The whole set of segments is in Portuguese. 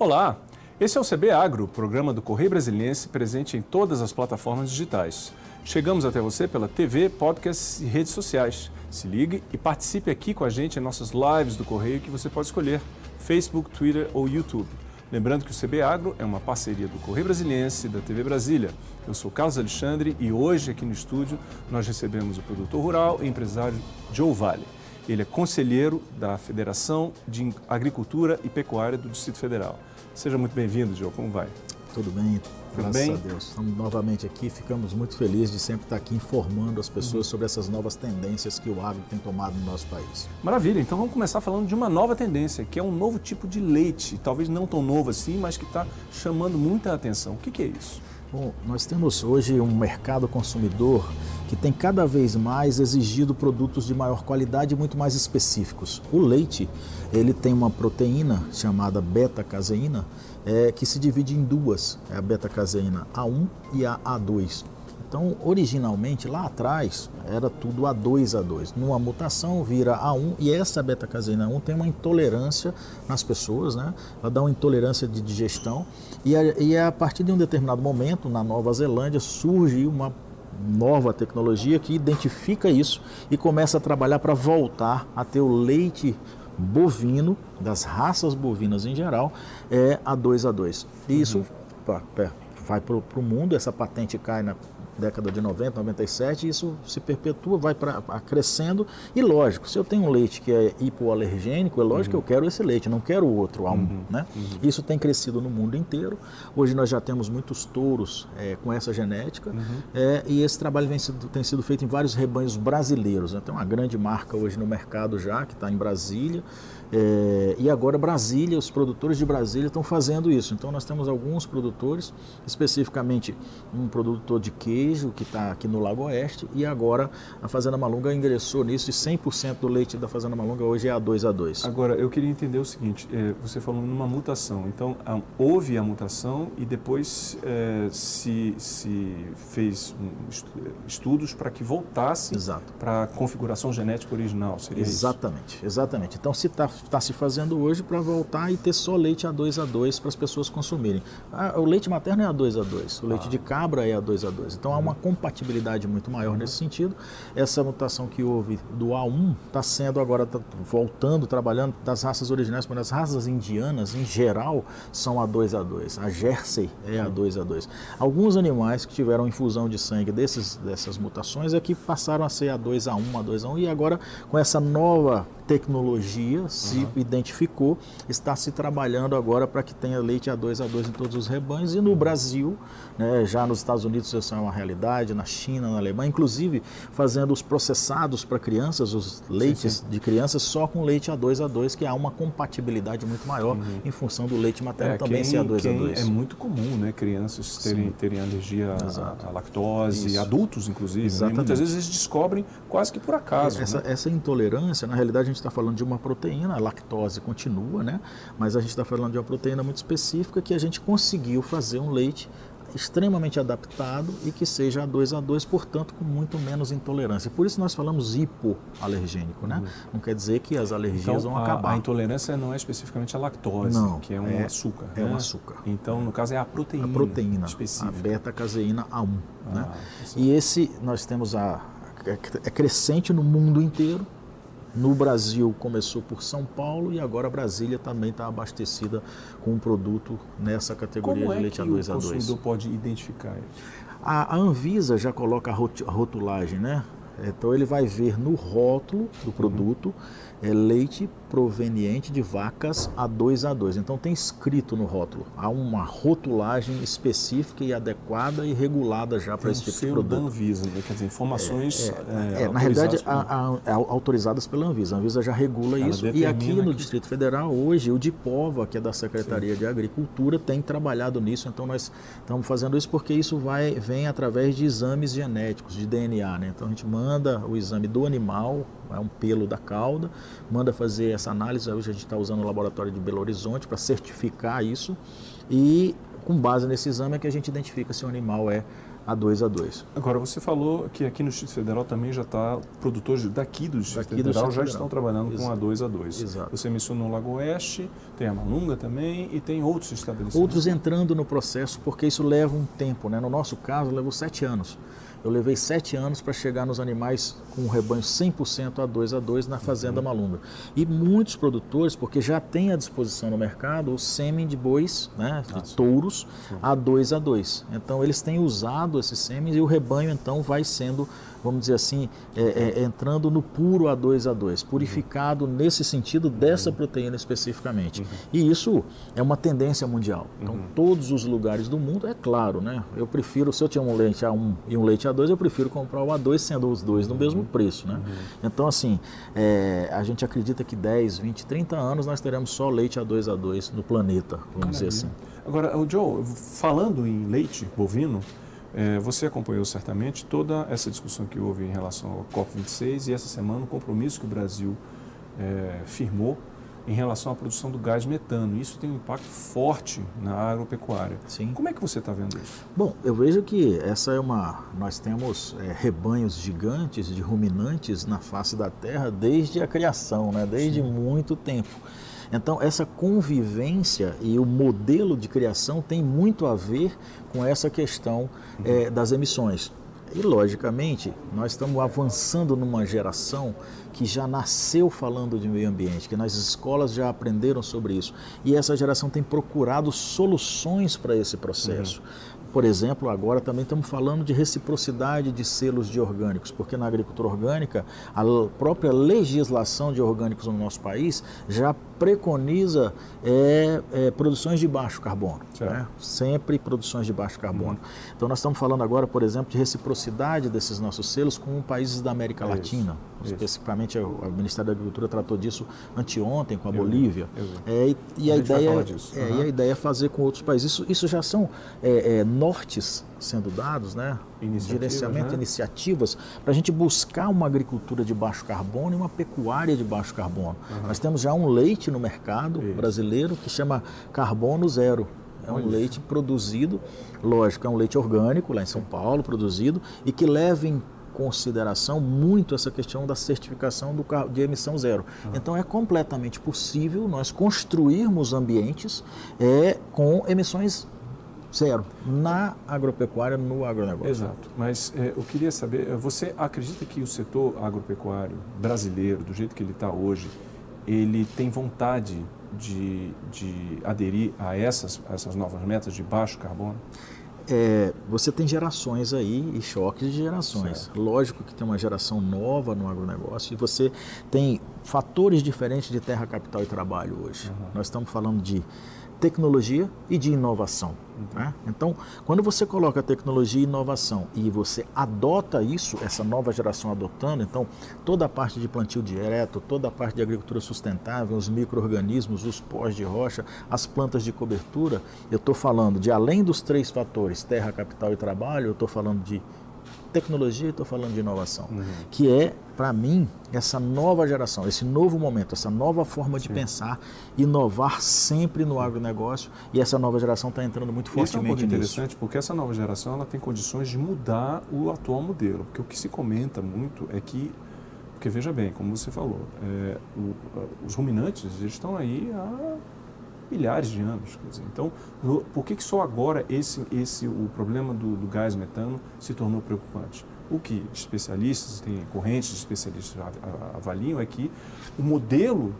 Olá, esse é o CB Agro, programa do Correio Brasiliense presente em todas as plataformas digitais. Chegamos até você pela TV, podcast e redes sociais. Se ligue e participe aqui com a gente em nossas lives do Correio que você pode escolher, Facebook, Twitter ou YouTube. Lembrando que o CB Agro é uma parceria do Correio Brasiliense e da TV Brasília. Eu sou Carlos Alexandre e hoje aqui no estúdio nós recebemos o produtor rural e empresário Joe Vale. Ele é conselheiro da Federação de Agricultura e Pecuária do Distrito Federal. Seja muito bem-vindo, João. Como vai? Tudo bem, Tudo graças bem? a Deus. Estamos novamente aqui, ficamos muito felizes de sempre estar aqui informando as pessoas uhum. sobre essas novas tendências que o agro tem tomado no nosso país. Maravilha, então vamos começar falando de uma nova tendência, que é um novo tipo de leite, talvez não tão novo assim, mas que está chamando muita atenção. O que, que é isso? Bom, nós temos hoje um mercado consumidor que tem cada vez mais exigido produtos de maior qualidade e muito mais específicos. O leite, ele tem uma proteína chamada beta-caseína, é, que se divide em duas, é a beta-caseína A1 e a A2. Então, originalmente, lá atrás, era tudo A2A2. Numa mutação, vira A1 e essa beta-caseína 1 tem uma intolerância nas pessoas, né? Ela dá uma intolerância de digestão e, a, e a partir de um determinado momento, na Nova Zelândia, surge uma nova tecnologia que identifica isso e começa a trabalhar para voltar a ter o leite bovino, das raças bovinas em geral, é a 2 a 2. E isso uhum. vai para o mundo, essa patente cai na década de 90, 97, isso se perpetua, vai pra, crescendo. E lógico, se eu tenho um leite que é hipoalergênico, é lógico uhum. que eu quero esse leite, não quero outro. Uhum. Né? Uhum. Isso tem crescido no mundo inteiro. Hoje nós já temos muitos touros é, com essa genética uhum. é, e esse trabalho vem sido, tem sido feito em vários rebanhos brasileiros. Né? Tem uma grande marca hoje no mercado já, que está em Brasília. É, e agora Brasília, os produtores de Brasília estão fazendo isso. Então nós temos alguns produtores, especificamente um produtor de queijo que está aqui no Lago Oeste e agora a Fazenda Malunga ingressou nisso e 100% do leite da Fazenda Malunga hoje é a 2 a 2. Agora eu queria entender o seguinte, é, você falou numa mutação, então a, houve a mutação e depois é, se, se fez estudos para que voltasse para a configuração genética original, seria exatamente, isso? Exatamente, Então se está está se fazendo hoje para voltar e ter só leite A2 a 2 para as pessoas consumirem. Ah, o leite materno é A2 a 2, o leite ah. de cabra é A2 a 2. Então há uma compatibilidade muito maior nesse sentido. Essa mutação que houve do A1 está sendo agora tá voltando, trabalhando das raças originais, mas as raças indianas em geral são A2 a 2. A Jersey é A2 a 2. Alguns animais que tiveram infusão de sangue desses, dessas mutações é que passaram a ser A2 a 1, A2 a 1 e agora com essa nova tecnologia se uhum. identificou, está se trabalhando agora para que tenha leite A2 a 2 em todos os rebanhos e no Brasil, né, já nos Estados Unidos isso é uma realidade, na China, na Alemanha, inclusive fazendo os processados para crianças, os leites sim, sim. de crianças só com leite A2 a 2, que há uma compatibilidade muito maior uhum. em função do leite materno é, também quem, ser A2 a 2. É muito comum, né, crianças terem, terem alergia à lactose, isso. adultos inclusive, né? muitas vezes eles descobrem quase que por acaso. Essa, né? essa intolerância, na realidade a gente está falando de uma proteína, a lactose continua, né? Mas a gente está falando de uma proteína muito específica que a gente conseguiu fazer um leite extremamente adaptado e que seja a 2 a 2, portanto, com muito menos intolerância. Por isso nós falamos hipoalergênico, né? Uhum. Não quer dizer que as alergias então, vão a, acabar. A intolerância não é especificamente a lactose, não, que é um é, açúcar. É né? um açúcar. Então, no caso, é a proteína. A proteína, específica. a beta-caseína A1. Né? Ah, né? E esse, nós temos a. É, é crescente no mundo inteiro, no Brasil começou por São Paulo e agora Brasília também está abastecida com um produto nessa categoria Como de leite é A2 A2. Como o consumidor pode identificar A, a Anvisa já coloca a rotulagem, né? Então ele vai ver no rótulo do produto é leite proveniente de vacas A2 a 2. Então tem escrito no rótulo, há uma rotulagem específica e adequada e regulada já para esse tipo de produto. da Anvisa, né? quer dizer, informações é, é, é, na realidade a, a, autorizadas pela Anvisa. A Anvisa já regula Ela isso e aqui no que... Distrito Federal hoje o DIPOVA, que é da Secretaria Sim. de Agricultura, tem trabalhado nisso. Então nós estamos fazendo isso porque isso vai vem através de exames genéticos de DNA, né? Então a gente manda o exame do animal, é um pelo da cauda, manda fazer essa análise. Hoje a gente está usando o laboratório de Belo Horizonte para certificar isso e com base nesse exame é que a gente identifica se o animal é a 2 a 2. Agora, você falou que aqui no Distrito Federal também já está, produtores daqui do Distrito daqui Federal do já Federal. estão trabalhando Exato. com a 2 a 2. Exato. Você mencionou o Lago Oeste, tem a Malunga também e tem outros estabelecimentos. Outros entrando no processo, porque isso leva um tempo. Né? No nosso caso, levou sete anos. Eu levei sete anos para chegar nos animais com um rebanho 100% a 2 a 2 na Fazenda uhum. Malunga. E muitos produtores, porque já tem à disposição no mercado o sêmen de bois, né, de ah, touros, a 2 a 2. Então eles têm usado esses sêmen e o rebanho então vai sendo vamos dizer assim, é, é, entrando no puro A2A2, purificado uhum. nesse sentido dessa uhum. proteína especificamente. Uhum. E isso é uma tendência mundial. Então, uhum. todos os lugares do mundo, é claro, né? Eu prefiro, se eu tinha um leite A1 e um leite A2, eu prefiro comprar o A2 sendo os dois no mesmo preço, né? Uhum. Então, assim, é, a gente acredita que 10, 20, 30 anos nós teremos só leite A2A2 no planeta, vamos dizer assim. Agora, o Joe, falando em leite bovino, é, você acompanhou certamente toda essa discussão que houve em relação ao COP26 e essa semana o compromisso que o Brasil é, firmou em relação à produção do gás metano. Isso tem um impacto forte na agropecuária. Sim. Como é que você está vendo isso? Bom, eu vejo que essa é uma. Nós temos é, rebanhos gigantes de ruminantes na face da Terra desde a criação, né? desde Sim. muito tempo. Então, essa convivência e o modelo de criação tem muito a ver com essa questão uhum. é, das emissões. E, logicamente, nós estamos avançando numa geração que já nasceu falando de meio ambiente, que nas escolas já aprenderam sobre isso. E essa geração tem procurado soluções para esse processo. Uhum. Por exemplo, agora também estamos falando de reciprocidade de selos de orgânicos, porque na agricultura orgânica, a própria legislação de orgânicos no nosso país já preconiza é, é, produções de baixo carbono. Né? Sempre produções de baixo carbono. Uhum. Então, nós estamos falando agora, por exemplo, de reciprocidade desses nossos selos com países da América é Latina. Isso. Especificamente, o Ministério da Agricultura tratou disso anteontem com a eu Bolívia. Eu é, e, e a, a ideia, uhum. e a ideia é fazer com outros países. Isso, isso já são é, é, nortes sendo dados, né? Gerenciamento, né? iniciativas, para a gente buscar uma agricultura de baixo carbono e uma pecuária de baixo carbono. Uhum. Nós temos já um leite no mercado Isso. brasileiro que chama Carbono Zero. É um Olha. leite produzido, lógico, é um leite orgânico lá em São Paulo, produzido, e que leva em consideração muito essa questão da certificação do, de emissão zero. Uhum. Então é completamente possível nós construirmos ambientes é, com emissões zero na agropecuária, no agronegócio. Exato. Mas é, eu queria saber, você acredita que o setor agropecuário brasileiro, do jeito que ele está hoje, ele tem vontade de, de aderir a essas, a essas novas metas de baixo carbono? É, você tem gerações aí e choques de gerações. Certo. Lógico que tem uma geração nova no agronegócio e você tem fatores diferentes de terra, capital e trabalho hoje. Uhum. Nós estamos falando de tecnologia e de inovação. Né? Então, quando você coloca tecnologia e inovação e você adota isso, essa nova geração adotando, então toda a parte de plantio direto, toda a parte de agricultura sustentável, os micro-organismos, os pós de rocha, as plantas de cobertura, eu estou falando de além dos três fatores, terra, capital e trabalho, eu estou falando de tecnologia, estou falando de inovação, uhum. que é, para mim, essa nova geração, esse novo momento, essa nova forma de Sim. pensar, inovar sempre no agronegócio e essa nova geração está entrando muito fortemente Isso é um interessante porque essa nova geração ela tem condições de mudar o atual modelo, porque o que se comenta muito é que porque veja bem, como você falou, é, o, os ruminantes eles estão aí há milhares de anos. Dizer, então, no, por que, que só agora esse, esse, o problema do, do, gás metano se tornou preocupante? O que especialistas, tem correntes de especialistas avaliam é que o modelo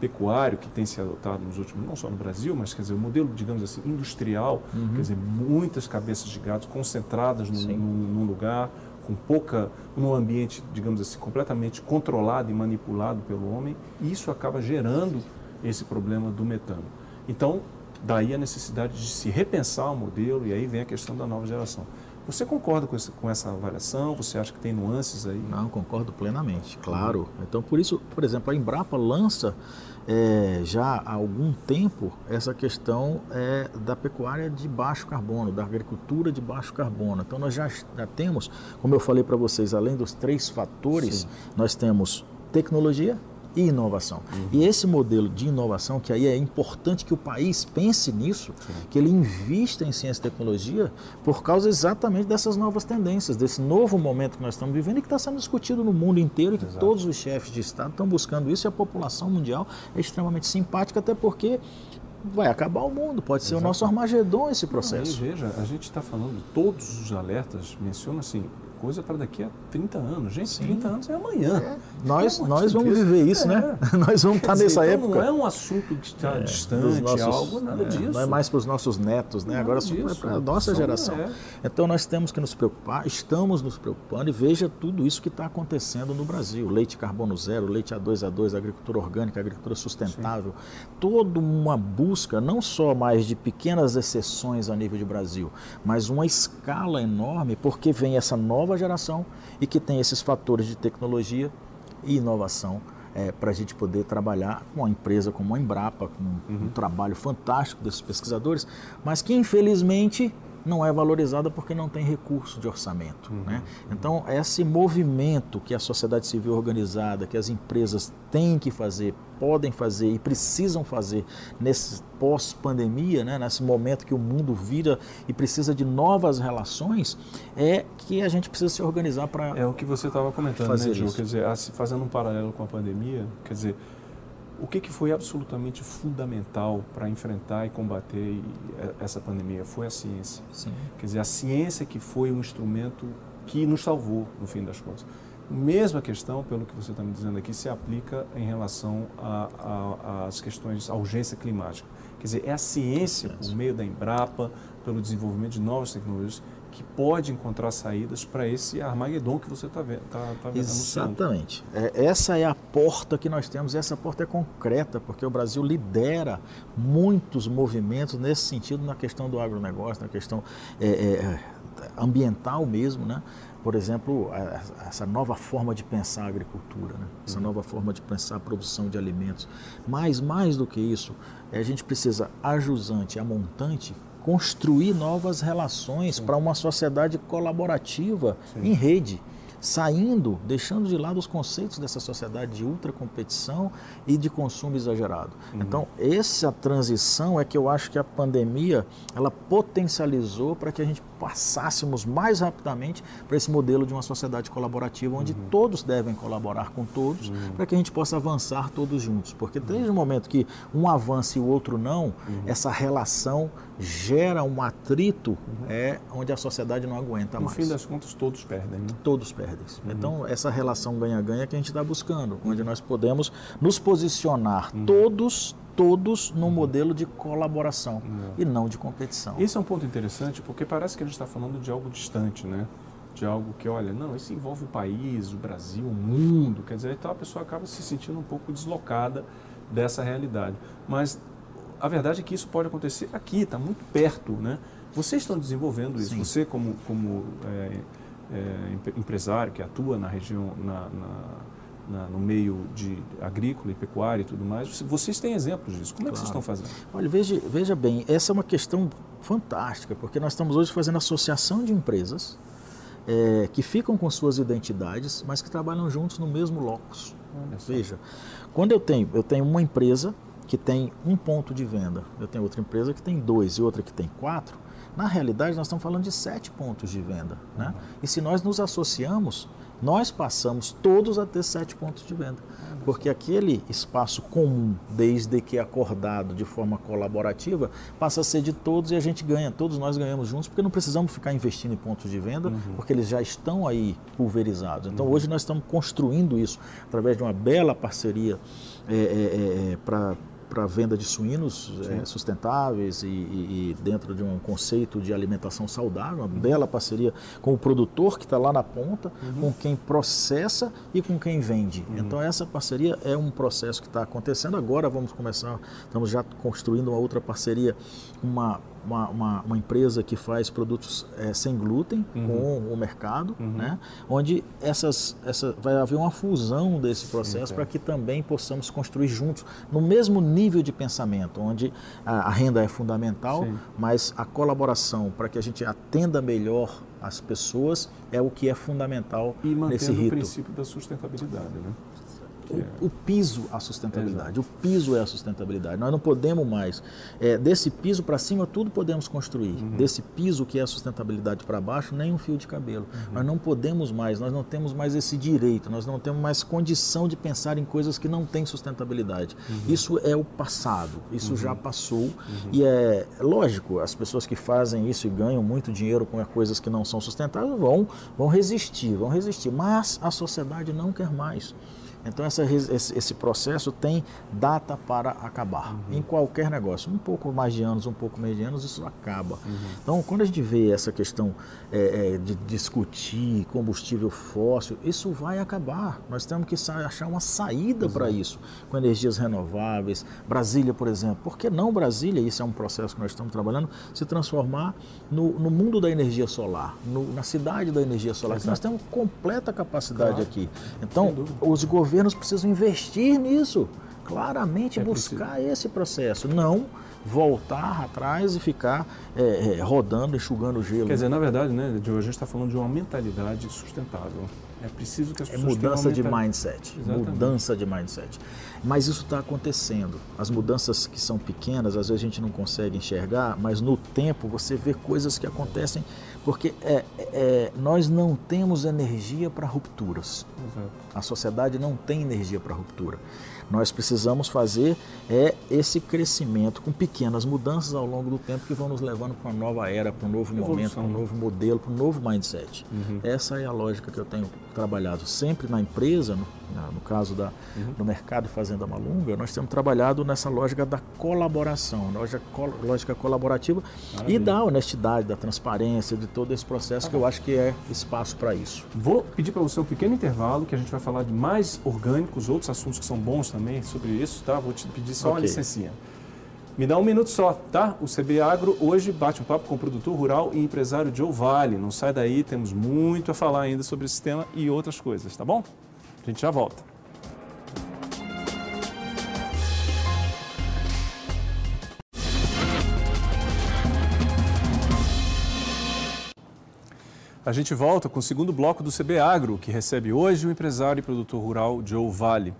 pecuário que tem se adotado nos últimos, não só no Brasil, mas quer dizer, o modelo, digamos assim, industrial, uhum. quer dizer, muitas cabeças de gado concentradas num, num lugar, com pouca, num ambiente, digamos assim, completamente controlado e manipulado pelo homem, e isso acaba gerando esse problema do metano. Então, daí a necessidade de se repensar o modelo e aí vem a questão da nova geração. Você concorda com, esse, com essa avaliação? Você acha que tem nuances aí? Não, concordo plenamente, claro. Então, por isso, por exemplo, a Embrapa lança é, já há algum tempo essa questão é, da pecuária de baixo carbono, da agricultura de baixo carbono. Então, nós já, já temos, como eu falei para vocês, além dos três fatores, Sim. nós temos tecnologia, e inovação. Uhum. E esse modelo de inovação, que aí é importante que o país pense nisso, Sim. que ele invista em ciência e tecnologia por causa exatamente dessas novas tendências, desse novo momento que nós estamos vivendo e que está sendo discutido no mundo inteiro e que Exato. todos os chefes de Estado estão buscando isso e a população mundial é extremamente simpática, até porque vai acabar o mundo, pode ser o nosso Armagedon esse processo. Não, veja, a gente está falando, todos os alertas mencionam assim, coisa para daqui a 30 anos. Gente, Sim. 30 anos é amanhã. É. Nós, nós vamos viver isso, né? é. né? nós vamos estar nessa então época. Não é um assunto que está é, distante, nossos, algo, nada é, disso. Não é mais para os nossos netos, né? Nada Agora é para a nossa geração. É. Então nós temos que nos preocupar, estamos nos preocupando e veja tudo isso que está acontecendo no Brasil. Leite carbono zero, leite A2A2, agricultura orgânica, agricultura sustentável. Sim. Toda uma busca, não só mais de pequenas exceções a nível de Brasil, mas uma escala enorme, porque vem essa nova nova geração e que tem esses fatores de tecnologia e inovação é, para a gente poder trabalhar com uma empresa como a Embrapa, com uhum. um trabalho fantástico desses pesquisadores, mas que infelizmente não é valorizada porque não tem recurso de orçamento. Uhum. Né? Então, esse movimento que a sociedade civil organizada, que as empresas têm que fazer, podem fazer e precisam fazer nesse pós-pandemia, né? nesse momento que o mundo vira e precisa de novas relações, é que a gente precisa se organizar para. É o que você estava comentando, né, fazer né, Ju? Quer dizer, fazendo um paralelo com a pandemia, quer dizer o que, que foi absolutamente fundamental para enfrentar e combater essa pandemia? Foi a ciência. Sim. Quer dizer, a ciência que foi um instrumento que nos salvou, no fim das contas. Mesma questão, pelo que você está me dizendo aqui, se aplica em relação às questões, à urgência climática. Quer dizer, é a ciência, por meio da Embrapa, pelo desenvolvimento de novas tecnologias, que pode encontrar saídas para esse Armagedon que você está vendo. Tá, tá Exatamente. É, essa é a porta que nós temos, essa porta é concreta, porque o Brasil lidera muitos movimentos nesse sentido, na questão do agronegócio, na questão é, é, ambiental mesmo, né? Por exemplo, essa nova forma de pensar a agricultura, né? essa uhum. nova forma de pensar a produção de alimentos. Mas, mais do que isso, a gente precisa, a jusante, a montante, construir novas relações para uma sociedade colaborativa Sim. em rede saindo, deixando de lado os conceitos dessa sociedade de ultracompetição e de consumo exagerado. Uhum. Então, essa transição é que eu acho que a pandemia ela potencializou para que a gente passássemos mais rapidamente para esse modelo de uma sociedade colaborativa, onde uhum. todos devem colaborar com todos, uhum. para que a gente possa avançar todos juntos. Porque desde o momento que um avança e o outro não, uhum. essa relação gera um atrito uhum. é, onde a sociedade não aguenta no mais. No fim das contas, todos perdem. Né? Todos perdem. Uhum. Então, essa relação ganha-ganha que a gente está buscando, onde nós podemos nos posicionar todos, todos num modelo de colaboração e não de competição. Esse é um ponto interessante porque parece que a gente está falando de algo distante, né? De algo que, olha, não, isso envolve o país, o Brasil, o mundo, quer dizer, então a pessoa acaba se sentindo um pouco deslocada dessa realidade. Mas a verdade é que isso pode acontecer aqui, está muito perto, né? Vocês estão desenvolvendo isso, Sim. você como, como é, é, empresário que atua na região, na, na, na, no meio de agrícola e pecuária e tudo mais, vocês têm exemplos disso. Como claro. é que vocês estão fazendo? Olha, veja, veja bem, essa é uma questão fantástica, porque nós estamos hoje fazendo associação de empresas é, que ficam com suas identidades, mas que trabalham juntos no mesmo locus. Veja, quando eu tenho, eu tenho uma empresa que tem um ponto de venda, eu tenho outra empresa que tem dois e outra que tem quatro, na realidade, nós estamos falando de sete pontos de venda. Né? E se nós nos associamos, nós passamos todos a ter sete pontos de venda. Porque aquele espaço comum, desde que acordado de forma colaborativa, passa a ser de todos e a gente ganha, todos nós ganhamos juntos, porque não precisamos ficar investindo em pontos de venda, uhum. porque eles já estão aí pulverizados. Então uhum. hoje nós estamos construindo isso através de uma bela parceria é, é, é, para para venda de suínos é, sustentáveis e, e, e, dentro de um conceito de alimentação saudável, uma uhum. bela parceria com o produtor que está lá na ponta, uhum. com quem processa e com quem vende. Uhum. Então essa parceria é um processo que está acontecendo. Agora vamos começar, estamos já construindo uma outra parceria, uma uma, uma, uma, empresa que faz produtos é, sem glúten uhum. com o mercado, uhum. né? onde essas, essa, vai haver uma fusão desse processo para que também possamos construir juntos, no mesmo nível de pensamento, onde a, a renda é fundamental, Sim. mas a colaboração para que a gente atenda melhor as pessoas é o que é fundamental e nesse rito. o princípio da sustentabilidade. Né? O, o, piso a sustentabilidade. O piso é a sustentabilidade. Nós não podemos mais. É, desse piso para cima, tudo podemos construir. Uhum. Desse piso que é a sustentabilidade para baixo, nem um fio de cabelo. Uhum. Nós não podemos mais, nós não temos mais esse direito, nós não temos mais condição de pensar em coisas que não têm sustentabilidade. Uhum. Isso é o passado, isso já uhum. passou. Uhum. E é lógico, as pessoas que fazem isso e ganham muito dinheiro com coisas que não são sustentáveis vão, vão resistir, vão resistir. Mas a sociedade não quer mais. Então essa, esse, esse, processo tem data para acabar. Uhum. Em qualquer negócio, um pouco mais de anos, um pouco menos de anos, isso acaba. Uhum. Então quando a gente vê essa questão é, é, de discutir combustível fóssil, isso vai acabar. Nós temos que achar uma saída para isso, com energias renováveis. Brasília, por exemplo, por que não Brasília? Isso é um processo que nós estamos trabalhando, se transformar no, no mundo da energia solar, no, na cidade da energia solar. Nós temos completa capacidade claro. aqui. Então, os governos governos precisam investir nisso, claramente é buscar esse processo, não voltar atrás e ficar é, é, rodando, enxugando gelo. Quer dizer, na verdade, né, a gente está falando de uma mentalidade sustentável. É preciso que as é pessoas É mudança de mindset. Exatamente. Mudança de mindset. Mas isso está acontecendo. As mudanças que são pequenas, às vezes a gente não consegue enxergar, mas no tempo você vê coisas que acontecem porque é, é, nós não temos energia para rupturas. Exato. A sociedade não tem energia para ruptura. Nós precisamos fazer é esse crescimento com pequenas mudanças ao longo do tempo que vão nos levando para uma nova era, para um novo Evolução. momento, para um novo modelo, para um novo mindset. Uhum. Essa é a lógica que eu tenho trabalhado sempre na empresa, no, no caso da, uhum. do mercado Fazenda Malunga, nós temos trabalhado nessa lógica da colaboração, lógica, lógica colaborativa Maravilha. e da honestidade, da transparência, de todo esse processo que eu acho que é espaço para isso. Vou pedir para você um pequeno intervalo que a gente vai falar de mais orgânicos, outros assuntos que são bons também sobre isso, tá? Vou te pedir só okay. uma licencinha. Me dá um minuto só, tá? O CB Agro hoje bate um papo com o produtor rural e empresário Joe Vale. Não sai daí, temos muito a falar ainda sobre esse tema e outras coisas, tá bom? A gente já volta. A gente volta com o segundo bloco do CB Agro, que recebe hoje o empresário e produtor rural Joe Vale.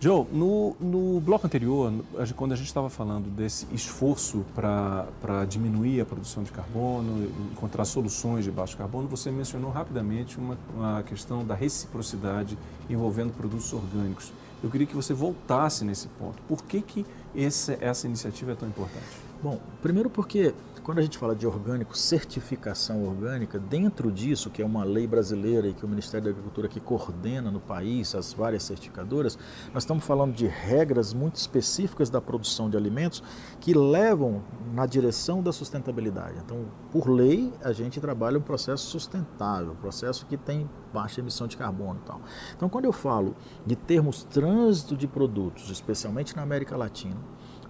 Joe, no, no bloco anterior, quando a gente estava falando desse esforço para diminuir a produção de carbono, encontrar soluções de baixo carbono, você mencionou rapidamente uma, uma questão da reciprocidade envolvendo produtos orgânicos. Eu queria que você voltasse nesse ponto. Por que, que esse, essa iniciativa é tão importante? Bom, primeiro porque quando a gente fala de orgânico, certificação orgânica, dentro disso, que é uma lei brasileira e que o Ministério da Agricultura que coordena no país as várias certificadoras, nós estamos falando de regras muito específicas da produção de alimentos que levam na direção da sustentabilidade. Então, por lei, a gente trabalha um processo sustentável, um processo que tem baixa emissão de carbono e tal. Então, quando eu falo de termos trânsito de produtos, especialmente na América Latina,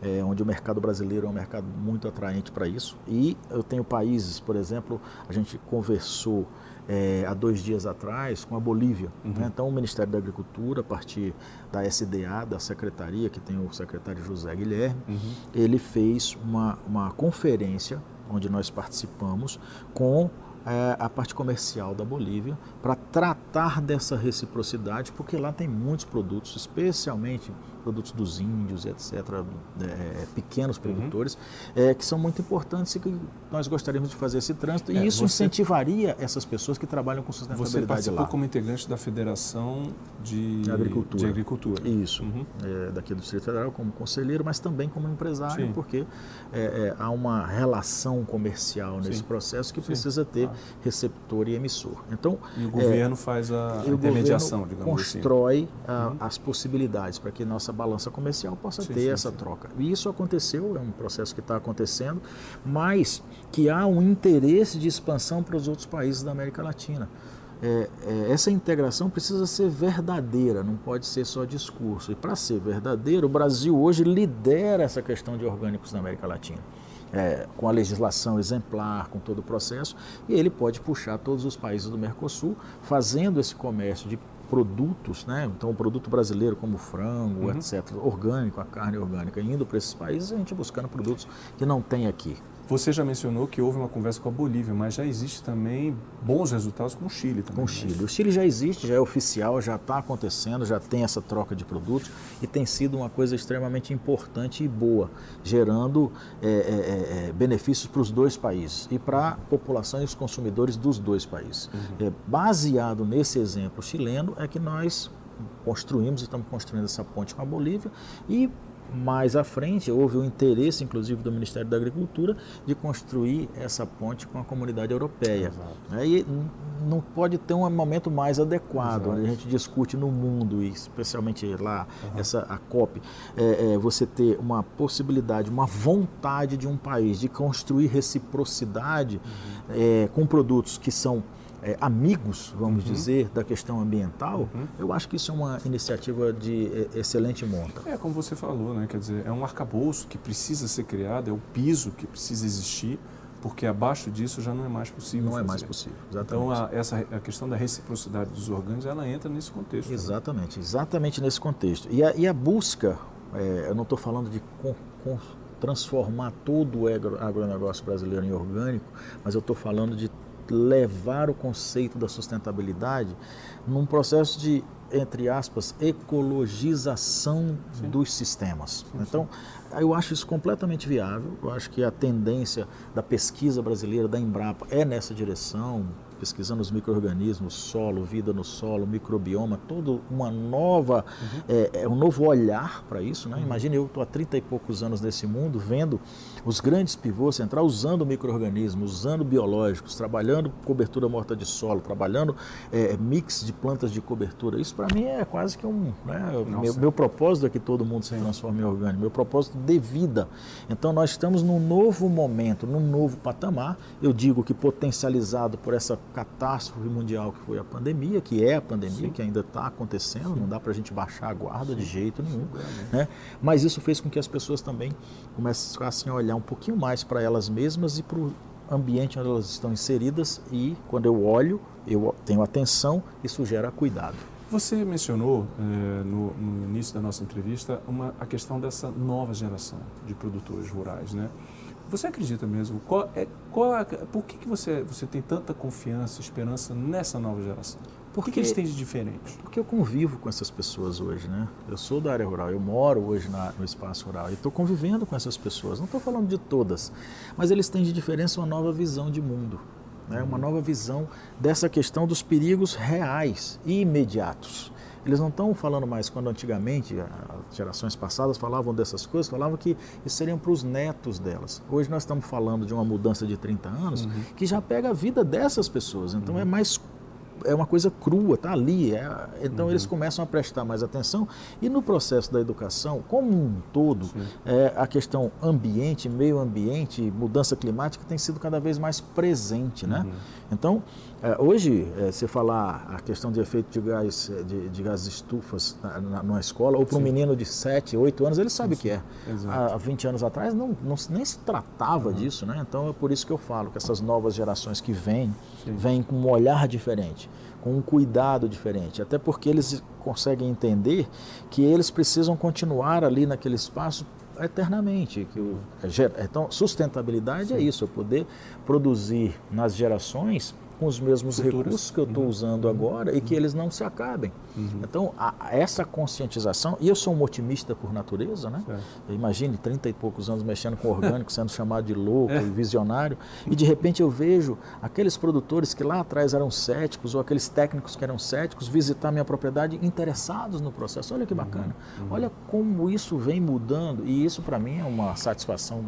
é, onde o mercado brasileiro é um mercado muito atraente para isso. E eu tenho países, por exemplo, a gente conversou é, há dois dias atrás com a Bolívia. Uhum. Né? Então, o Ministério da Agricultura, a partir da SDA, da secretaria, que tem o secretário José Guilherme, uhum. ele fez uma, uma conferência onde nós participamos com é, a parte comercial da Bolívia para tratar dessa reciprocidade, porque lá tem muitos produtos, especialmente produtos dos índios, etc., é, pequenos uhum. produtores, uhum. é, que são muito importantes e que nós gostaríamos de fazer esse trânsito. É, e isso você, incentivaria essas pessoas que trabalham com sustentabilidade você participou lá. como integrante da Federação de, Agricultura. De agricultura. Isso, uhum. É, daqui do Distrito Federal, como conselheiro, mas também como empresário, Sim. porque é, é, há uma relação comercial nesse Sim. processo que Sim. precisa ter ah. receptor e emissor. Então, e o governo faz a, intermediação, digamos assim. constrói assim. as possibilidades para que nossa balança comercial possa sim, ter sim, essa sim. troca. E isso aconteceu, é um processo que está acontecendo, mas que há um interesse de expansão para os outros países da América Latina. É, é, essa integração precisa ser verdadeira, não pode ser só discurso. E para ser verdadeiro, o Brasil hoje lidera essa questão de orgânicos na América Latina. É, com a legislação exemplar, com todo o processo, e ele pode puxar todos os países do Mercosul, fazendo esse comércio de produtos, né? então o produto brasileiro como o frango, uhum. etc., orgânico, a carne orgânica, indo para esses países, a gente buscando produtos que não tem aqui. Você já mencionou que houve uma conversa com a Bolívia, mas já existe também bons resultados com o Chile também. Com o né? Chile. Né? O Chile já existe, já é oficial, já está acontecendo, já tem essa troca de produtos e tem sido uma coisa extremamente importante e boa, gerando é, é, é, é benefícios para os dois países e para a população e os consumidores dos dois países. Uhum. É, baseado nesse exemplo chileno é que nós construímos e estamos construindo essa ponte com a Bolívia e mais à frente houve o interesse, inclusive, do Ministério da Agricultura de construir essa ponte com a comunidade europeia. Aí não pode ter um momento mais adequado, Exato. onde a gente discute no mundo, e especialmente lá, uhum. essa, a COP, é, é, você ter uma possibilidade, uma vontade de um país de construir reciprocidade uhum. é, com produtos que são é, amigos, vamos uhum. dizer, da questão ambiental, uhum. eu acho que isso é uma iniciativa de é, excelente monta. É como você falou, né? Quer dizer, é um arcabouço que precisa ser criado, é o piso que precisa existir, porque abaixo disso já não é mais possível. Não fazer. é mais possível, exatamente. Então a, essa, a questão da reciprocidade dos orgânicos, ela entra nesse contexto. Exatamente, exatamente nesse contexto. E a, e a busca, é, eu não estou falando de com, com, transformar todo o agronegócio brasileiro em orgânico, mas eu estou falando de levar o conceito da sustentabilidade num processo de, entre aspas, ecologização sim. dos sistemas. Sim, então, sim. eu acho isso completamente viável. Eu acho que a tendência da pesquisa brasileira, da Embrapa, é nessa direção pesquisando os micro-organismos, solo, vida no solo, microbioma, todo uma nova, uhum. é, é, um novo olhar para isso. Né? Uhum. Imagine eu estou há 30 e poucos anos nesse mundo, vendo os grandes pivôs centrais usando micro-organismos, usando biológicos, trabalhando cobertura morta de solo, trabalhando é, mix de plantas de cobertura. Isso para mim é quase que um... Né? Meu, meu, propósito é que todo mundo se transforme em orgânico, meu propósito de vida. Então nós estamos num novo momento, num novo patamar, eu digo que potencializado por essa catástrofe mundial que foi a pandemia, que é a pandemia, Sim. que ainda está acontecendo, Sim. não dá para a gente baixar a guarda Sim. de jeito nenhum. Né? Mas isso fez com que as pessoas também começassem a olhar um pouquinho mais para elas mesmas e para o ambiente onde elas estão inseridas e quando eu olho, eu tenho atenção, isso gera cuidado. Você mencionou eh, no, no, início da nossa entrevista uma, a questão dessa nova geração de produtores rurais, né? Você acredita mesmo? Qual é, qual é, por que, que você, você tem tanta confiança, esperança nessa nova geração? Por que, que eles têm de diferente? Porque eu convivo com essas pessoas hoje, né? Eu sou da área rural, eu moro hoje na, no espaço rural e estou convivendo com essas pessoas. Não estou falando de todas, mas eles têm de diferença uma nova visão de mundo, né? uma nova visão dessa questão dos perigos reais e imediatos. Eles não estão falando mais quando antigamente, as gerações passadas falavam dessas coisas, falavam que isso seriam para os netos delas. Hoje nós estamos falando de uma mudança de 30 anos uhum. que já pega a vida dessas pessoas. Então uhum. é mais é uma coisa crua, está ali. É, então uhum. eles começam a prestar mais atenção. E no processo da educação, como um todo, é, a questão ambiente, meio ambiente, mudança climática tem sido cada vez mais presente. Né? Uhum. Então, é, hoje, é, se falar a questão de efeito de gás, é, de, de gases estufas na, na, numa escola, ou para um menino de 7, 8 anos, ele sabe o que é. Exato. Há 20 anos atrás não, não nem se tratava uhum. disso, né? Então é por isso que eu falo que essas novas gerações que vêm, vêm com um olhar diferente, com um cuidado diferente, até porque eles conseguem entender que eles precisam continuar ali naquele espaço eternamente. Que o, é então, sustentabilidade é Sim. é isso, poder produzir nas gerações com os mesmos recursos que eu estou uhum. usando uhum. agora e que eles não se acabem. Uhum. Então, a, essa conscientização, e eu sou um otimista por natureza, né? Imagine 30 e poucos anos mexendo com orgânico, sendo chamado de louco é. e visionário, e de repente eu vejo aqueles produtores que lá atrás eram céticos, ou aqueles técnicos que eram céticos, visitar minha propriedade interessados no processo. Olha que uhum. bacana. Uhum. Olha como isso vem mudando, e isso para mim é uma satisfação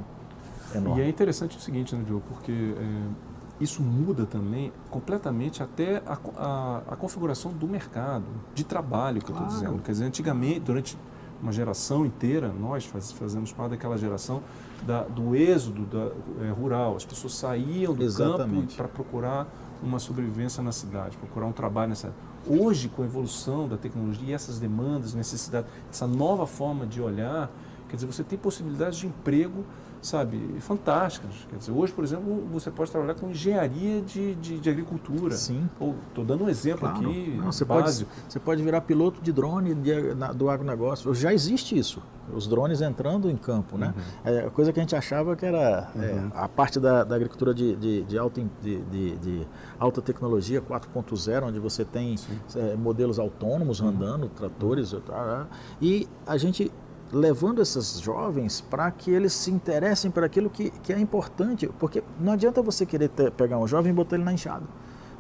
enorme. E é interessante o seguinte, né, Diogo, porque. É isso muda também completamente até a, a, a configuração do mercado, de trabalho, que claro. eu estou dizendo. Quer dizer, antigamente, durante uma geração inteira, nós faz, fazemos parte daquela geração da, do êxodo da, é, rural. As pessoas saíam do Exatamente. campo para procurar uma sobrevivência na cidade, procurar um trabalho nessa Hoje, com a evolução da tecnologia, essas demandas, necessidades, essa nova forma de olhar, quer dizer, você tem possibilidades de emprego sabe, fantásticas. Quer dizer, hoje, por exemplo, você pode trabalhar com engenharia de, de, de agricultura. Sim. Estou dando um exemplo Claro. aqui, Não, você, básico. pode, você pode virar piloto de drone de- na- do agronegócio. Já existe isso. Os drones entrando em campo, né? Uhum. É, coisa que a gente achava que era é, a parte da, da agricultura de, de, de alta, de, alta tecnologia 4.0, onde você tem é, modelos autônomos Uhum. andando, tratores, tá, e a gente levando esses jovens para que eles se interessem por aquilo que, que é importante, porque não adianta você querer ter- pegar um jovem e botar ele na enxada.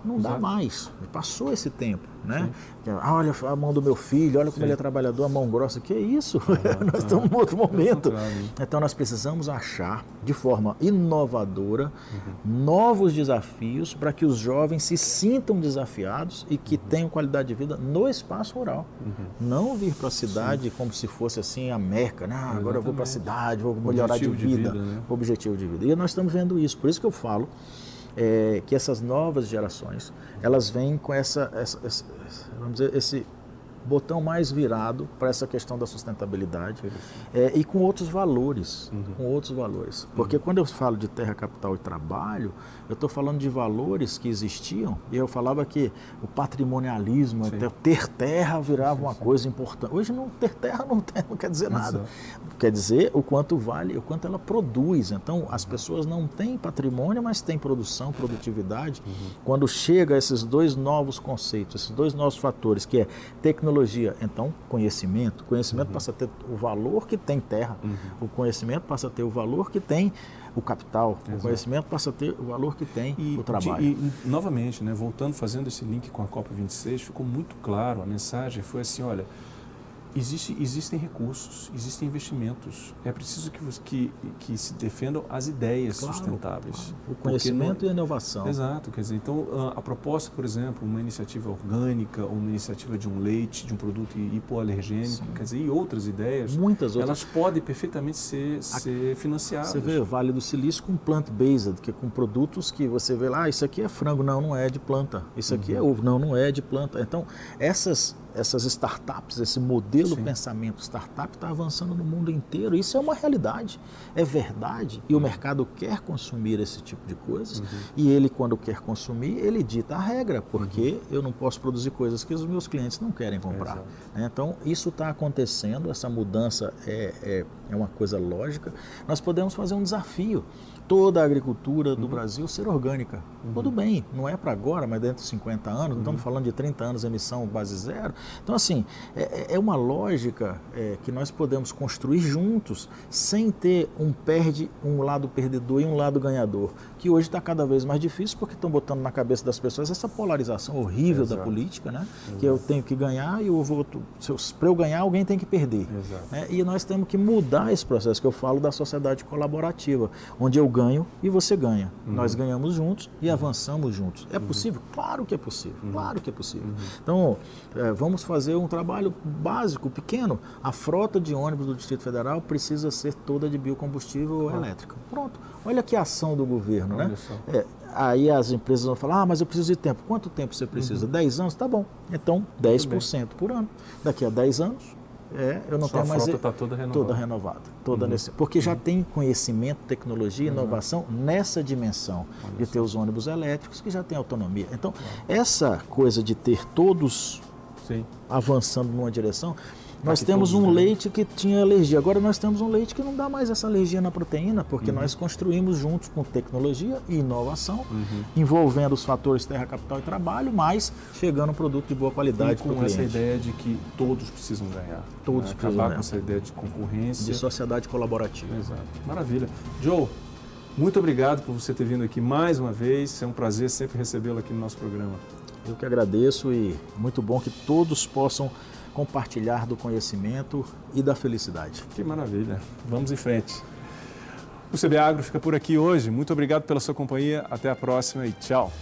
Não dá mais. Passou esse tempo, né? Que, ah, olha a mão do meu filho, olha como Sim. ele é trabalhador, a mão grossa. Que isso? nós estamos em outro momento. Então nós precisamos achar de forma inovadora Uhum. novos desafios para que os jovens se sintam desafiados e Uhum. que tenham qualidade de vida no espaço rural. Não vir para a cidade como se fosse assim a Meca, né? Ah, agora eu vou para a cidade, vou melhorar de Objetivo de vida. vida, né? Objetivo de vida. E nós estamos vendo isso. Por isso que eu falo é, que essas novas gerações elas vêm com essa, essa- essa- vamos dizer, esse botão mais virado para essa questão da sustentabilidade é, e com outros valores, Uhum. com outros valores. Porque quando eu falo de terra, capital e trabalho, eu estou falando de valores que existiam e eu falava que o patrimonialismo, Sim. até ter terra virava uma coisa importante. Hoje não ter terra não, tem- não quer dizer nada. Exato. Quer dizer o quanto vale, o quanto ela produz. Então as pessoas não têm patrimônio, mas têm produção, produtividade. Quando chega esses dois novos conceitos, esses dois novos fatores, que é tecnologia, então conhecimento. Conhecimento passa a ter o valor que tem terra. O conhecimento passa a ter o valor que tem o capital. O Exato. conhecimento passa a ter o valor que tem E, o trabalho. de- e, novamente, né, voltando, fazendo esse link com a Copa 26, ficou muito claro, a mensagem foi assim, olha, existe, existem recursos, existem investimentos, é preciso que, que, que se defendam as ideias Claro, sustentáveis. O Porque conhecimento não- e a inovação. Exato, quer dizer, então a, a proposta, por exemplo, uma iniciativa orgânica, ou uma iniciativa de um leite, de um produto hipoalergênico, quer dizer, e outras ideias, Muitas outras. elas podem perfeitamente ser, ser financiadas. Você vê Vale do Silício com plant-based, que é com produtos que você vê lá, ah, isso aqui é frango, não, não é de planta. Isso aqui Uhum. é ovo, não, não é de planta. Então, essas essas startups, esse modelo Sim. pensamento startup está avançando no mundo inteiro. Isso é uma realidade, é verdade. E o mercado quer consumir esse tipo de coisas. Uhum. E ele, quando quer consumir, ele dita a regra, porque eu não posso produzir coisas que os meus clientes não querem comprar. Né? Então, isso está acontecendo, essa mudança é, é, é uma coisa lógica. Nós podemos fazer um desafio. Toda a agricultura do Brasil ser orgânica. Tudo bem, não é para agora, mas dentro de 50 anos, não estamos falando de 30 anos emissão base zero. Então, assim, é, é uma lógica é, que nós podemos construir juntos, sem ter um perde, um lado perdedor e um lado ganhador. Que hoje está cada vez mais difícil porque estão botando na cabeça das pessoas essa polarização horrível da Exato. política, né? Que eu tenho que ganhar e o outro, para eu ganhar, alguém tem que perder. Exato. né? E nós temos que mudar esse processo que eu falo da sociedade colaborativa, onde eu ganho e você ganha. Nós ganhamos juntos e avançamos juntos. É possível? Claro que é possível. Claro que é possível. Então, é, vamos fazer um trabalho básico, pequeno. A frota de ônibus do Distrito Federal precisa ser toda de biocombustível ou elétrica. Pronto. Olha que ação do governo, né? Olha só. É, aí as empresas vão falar, ah, mas eu preciso de tempo. Quanto tempo você precisa? 10 anos? Tá bom. Então, 10% por ano. Daqui a 10 anos, é, eu não Sua tenho mais... está toda renovada. Toda renovada. Toda nesse, porque já tem conhecimento, tecnologia, inovação nessa dimensão de ter os ônibus elétricos que já tem autonomia. Então, essa coisa de ter todos Sim. avançando numa direção, nós temos um leite que tinha alergia. Agora nós temos um leite que não dá mais essa alergia na proteína, Uhum. porque nós construímos juntos com tecnologia e inovação, Uhum. envolvendo os fatores terra, capital e trabalho, mas chegando um produto de boa E qualidade o com essa ideia de que todos precisam ganhar. Todos né? precisam Acabar ganhar. com essa ideia de concorrência. De sociedade colaborativa. Exato. Maravilha. Joe, muito obrigado por você ter vindo aqui mais uma vez. É um prazer sempre recebê-lo aqui no nosso programa. Eu que agradeço e muito bom que todos possam compartilhar do conhecimento e da felicidade. Que maravilha. Vamos em frente. O CB Agro fica por aqui hoje. Muito obrigado pela sua companhia. Até a próxima e tchau.